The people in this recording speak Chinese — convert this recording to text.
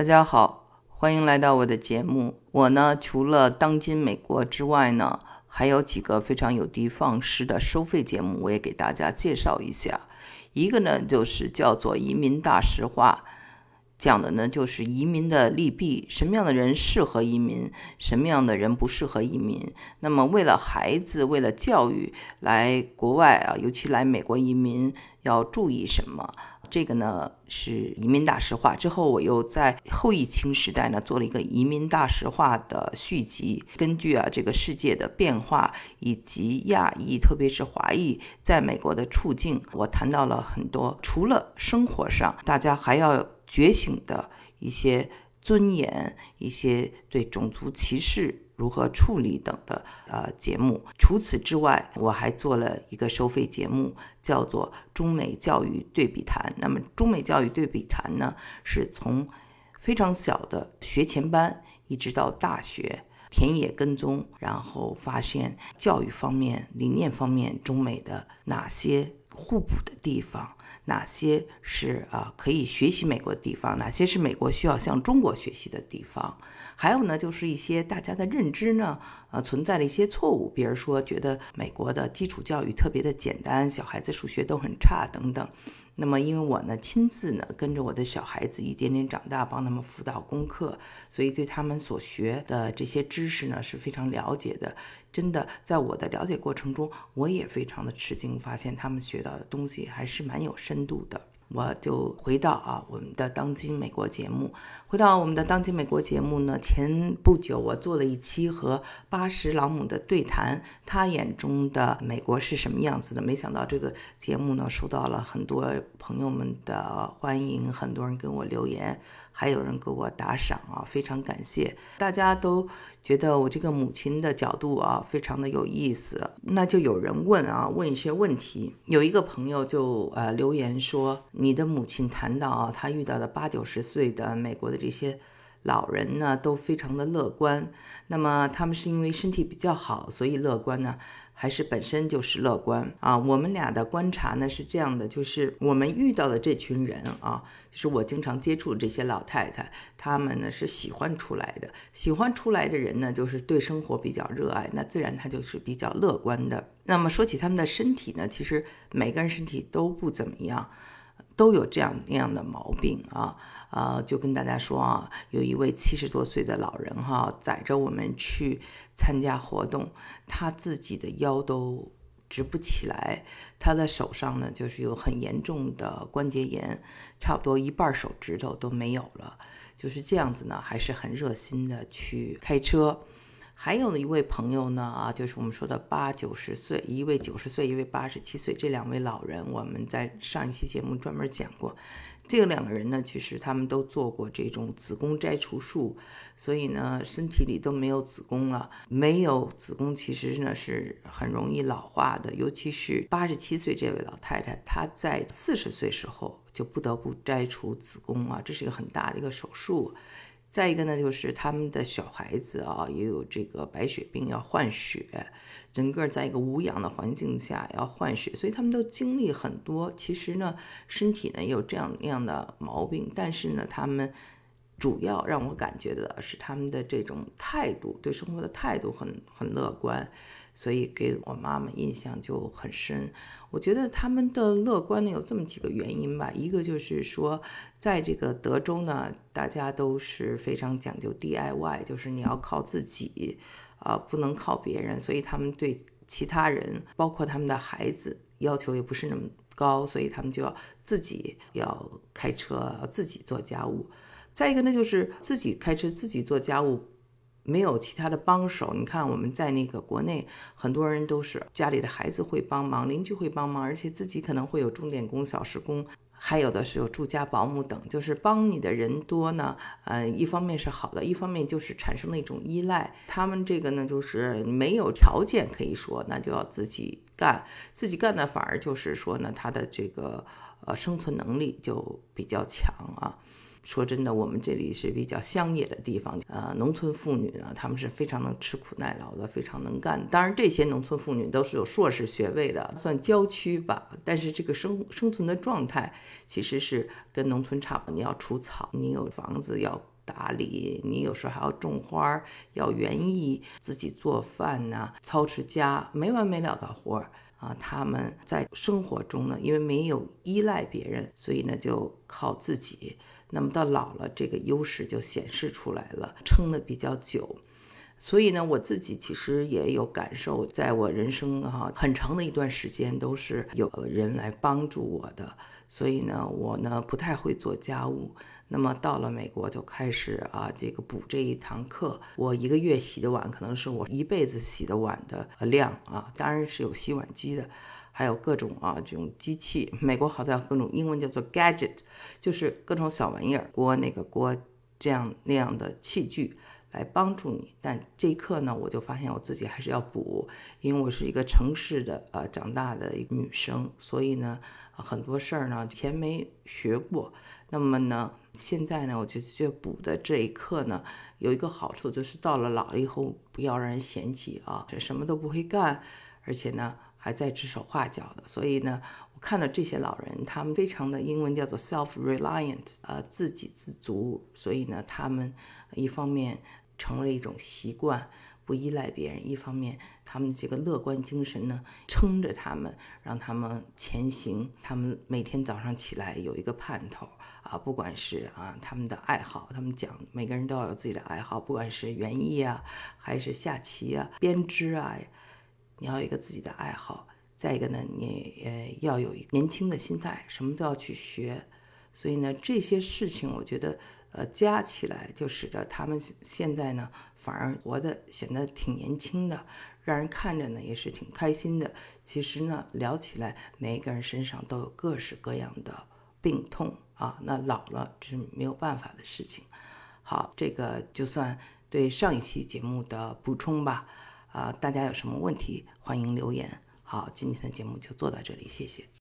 大家好，欢迎来到我的节目。我呢，除了当今美国之外呢，还有几个非常有的放矢的收费节目，我也给大家介绍一下。一个呢，就是叫做《移民大实话》，讲的呢就是移民的利弊，什么样的人适合移民，什么样的人不适合移民。那么，为了孩子，为了教育，来国外啊，尤其来美国移民，要注意什么？这个呢是移民大实话。之后我又在后疫情时代呢做了一个移民大实话的续集，根据啊这个世界的变化以及亚裔，特别是华裔在美国的处境，我谈到了很多除了生活上大家还要觉醒的一些尊严，一些对种族歧视。如何处理等的呃节目。除此之外，我还做了一个收费节目，叫做《中美教育对比谈》。那么，中美教育对比谈呢，是从非常小的学前班一直到大学田野跟踪，然后发现教育方面、理念方面，中美的哪些互补的地方。哪些是啊可以学习美国的地方？哪些是美国需要向中国学习的地方？还有呢，就是一些大家的认知呢，呃，存在的一些错误，比如说觉得美国的基础教育特别的简单，小孩子数学都很差等等。那么，因为我呢亲自呢跟着我的小孩子一点点长大，帮他们辅导功课，所以对他们所学的这些知识呢是非常了解的。真的，在我的了解过程中，我也非常的吃惊，发现他们学到的东西还是蛮有深度的。我就回到啊我们的当今美国节目，回到我们的当今美国节目呢，前不久我做了一期和八十老母的对谈，他眼中的美国是什么样子的？没想到这个节目呢，受到了很多朋友们的欢迎，很多人跟我留言。还有人给我打赏啊，非常感谢！大家都觉得我这个母亲的角度啊，非常的有意思。那就有人问啊，问一些问题。有一个朋友就呃留言说，你的母亲谈到啊，她遇到的八九十岁的美国的这些老人呢，都非常的乐观。那么他们是因为身体比较好，所以乐观呢？还是本身就是乐观啊！我们俩的观察呢是这样的，就是我们遇到的这群人啊，就是我经常接触这些老太太，她们呢是喜欢出来的，喜欢出来的人呢，就是对生活比较热爱，那自然他就是比较乐观的。那么说起他们的身体呢，其实每个人身体都不怎么样。都有这样那样的毛病啊，呃，就跟大家说啊，有一位七十多岁的老人哈，载着我们去参加活动，他自己的腰都直不起来，他的手上呢就是有很严重的关节炎，差不多一半手指头都没有了，就是这样子呢，还是很热心的去开车。还有一位朋友呢，啊，就是我们说的八九十岁，一位九十岁，一位八十七岁，这两位老人，我们在上一期节目专门讲过。这两个人呢，其实他们都做过这种子宫摘除术，所以呢，身体里都没有子宫了。没有子宫，其实呢是很容易老化的，尤其是八十七岁这位老太太，她在四十岁时候就不得不摘除子宫啊，这是一个很大的一个手术。再一个呢，就是他们的小孩子啊，也有这个白血病要换血，整个在一个无氧的环境下要换血，所以他们都经历很多。其实呢，身体呢也有这样那样的毛病，但是呢，他们主要让我感觉的是他们的这种态度，对生活的态度很很乐观。所以给我妈妈印象就很深。我觉得他们的乐观呢有这么几个原因吧，一个就是说，在这个德州呢，大家都是非常讲究 DIY，就是你要靠自己，啊，不能靠别人。所以他们对其他人，包括他们的孩子，要求也不是那么高，所以他们就要自己要开车，自己做家务。再一个呢，就是自己开车，自己做家务。没有其他的帮手，你看我们在那个国内，很多人都是家里的孩子会帮忙，邻居会帮忙，而且自己可能会有钟点工、小时工，还有的是有住家保姆等，就是帮你的人多呢。呃，一方面是好的，一方面就是产生了一种依赖。他们这个呢，就是没有条件可以说，那就要自己干，自己干呢，反而就是说呢，他的这个呃生存能力就比较强啊。说真的，我们这里是比较乡野的地方，呃，农村妇女呢，她们是非常能吃苦耐劳的，非常能干。当然，这些农村妇女都是有硕士学位的，算郊区吧。但是这个生生存的状态其实是跟农村差不多。你要除草，你有房子要打理，你有时候还要种花，要园艺，自己做饭呐，操持家，没完没了的活儿啊。他们在生活中呢，因为没有依赖别人，所以呢就靠自己。那么到老了，这个优势就显示出来了，撑得比较久。所以呢，我自己其实也有感受，在我人生哈很长的一段时间都是有人来帮助我的。所以呢，我呢不太会做家务。那么到了美国就开始啊，这个补这一堂课。我一个月洗的碗可能是我一辈子洗的碗的量啊，当然是有洗碗机的，还有各种啊这种机器。美国好在各种英文叫做 gadget，就是各种小玩意儿，锅那个锅这样那样的器具。来帮助你，但这一刻呢，我就发现我自己还是要补，因为我是一个城市的呃长大的一个女生，所以呢，很多事儿呢前没学过。那么呢，现在呢，我就觉得补的这一课呢，有一个好处就是到了老了以后，不要让人嫌弃啊，这什么都不会干，而且呢还在指手画脚的。所以呢，我看到这些老人，他们非常的英文叫做 self-reliant，呃，自给自足。所以呢，他们一方面。成为了一种习惯，不依赖别人。一方面，他们这个乐观精神呢，撑着他们，让他们前行。他们每天早上起来有一个盼头啊，不管是啊他们的爱好，他们讲每个人都要有自己的爱好，不管是园艺啊，还是下棋啊、编织啊，你要有一个自己的爱好。再一个呢，你呃要有一个年轻的心态，什么都要去学。所以呢，这些事情我觉得。呃，加起来就使得他们现在呢，反而活得显得挺年轻的，让人看着呢也是挺开心的。其实呢，聊起来，每一个人身上都有各式各样的病痛啊，那老了这是没有办法的事情。好，这个就算对上一期节目的补充吧。啊，大家有什么问题，欢迎留言。好，今天的节目就做到这里，谢谢。